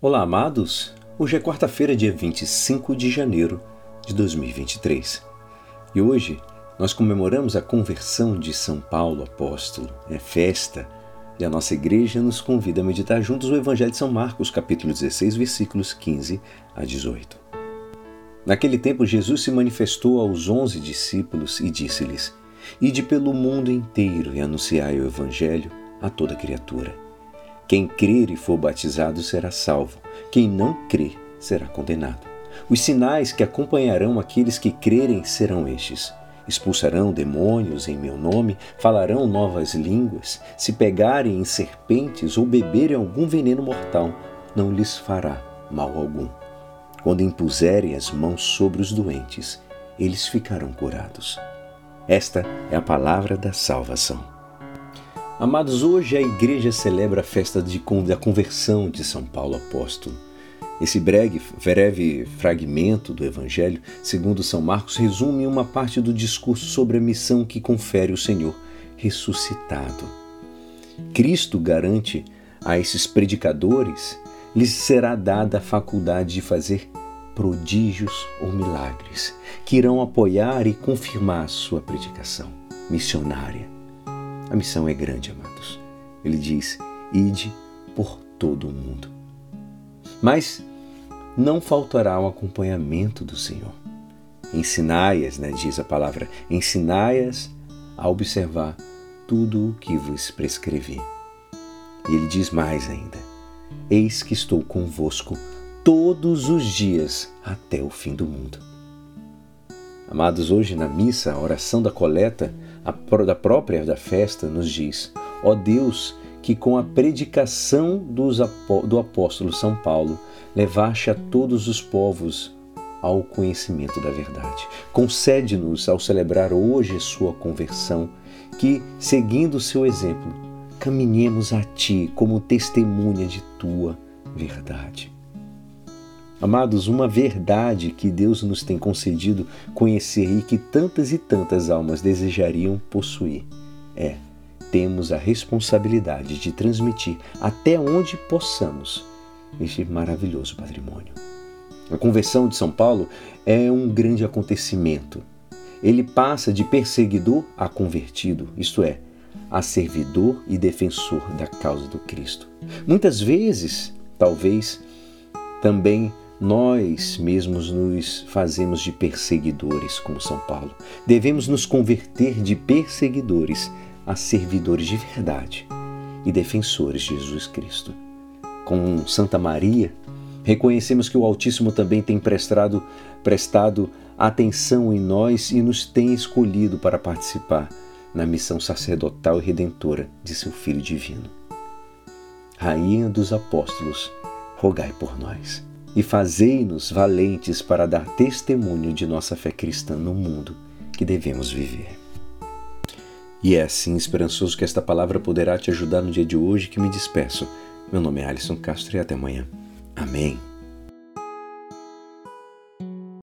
Olá, amados! Hoje é quarta-feira, dia 25 de janeiro de 2023 e hoje nós comemoramos a conversão de São Paulo apóstolo. É festa e a nossa igreja nos convida a meditar juntos o Evangelho de São Marcos, capítulo 16, versículos 15 a 18. Naquele tempo, Jesus se manifestou aos onze discípulos e disse-lhes: Ide pelo mundo inteiro e anunciai o Evangelho a toda criatura. Quem crer e for batizado será salvo, quem não crer será condenado. Os sinais que acompanharão aqueles que crerem serão estes: expulsarão demônios em meu nome, falarão novas línguas, se pegarem em serpentes ou beberem algum veneno mortal, não lhes fará mal algum. Quando impuserem as mãos sobre os doentes, eles ficarão curados. Esta é a palavra da salvação. Amados, hoje a igreja celebra a festa de, da conversão de São Paulo apóstolo. Esse breve, breve fragmento do Evangelho, segundo São Marcos, resume uma parte do discurso sobre a missão que confere o Senhor ressuscitado. Cristo garante a esses predicadores lhes será dada a faculdade de fazer prodígios ou milagres, que irão apoiar e confirmar sua predicação missionária. A missão é grande, amados. Ele diz: ide por todo o mundo. Mas não faltará o acompanhamento do Senhor. Ensinai-as, né, diz a palavra, ensinai-as a observar tudo o que vos prescrevi. E ele diz mais ainda: Eis que estou convosco todos os dias até o fim do mundo. Amados, hoje na missa, a oração da coleta da própria da festa nos diz: Ó Deus, que com a predicação do apóstolo São Paulo levaste a todos os povos ao conhecimento da verdade. Concede-nos, ao celebrar hoje sua conversão, que, seguindo seu exemplo, caminhemos a Ti como testemunha de Tua verdade. Amados, uma verdade que Deus nos tem concedido conhecer e que tantas e tantas almas desejariam possuir é: temos a responsabilidade de transmitir até onde possamos este maravilhoso patrimônio. A conversão de São Paulo é um grande acontecimento. Ele passa de perseguidor a convertido, isto é, a servidor e defensor da causa do Cristo. Muitas vezes, talvez, também nós mesmos nos fazemos de perseguidores, como São Paulo. Devemos nos converter de perseguidores a servidores de verdade e defensores de Jesus Cristo. Com Santa Maria, reconhecemos que o Altíssimo também tem prestado, prestado atenção em nós e nos tem escolhido para participar na missão sacerdotal e redentora de seu Filho Divino. Rainha dos Apóstolos, rogai por nós e fazei-nos valentes para dar testemunho de nossa fé cristã no mundo que devemos viver. E é assim esperançoso que esta palavra poderá te ajudar no dia de hoje que me despeço. Meu nome é Alisson Castro e até amanhã. Amém.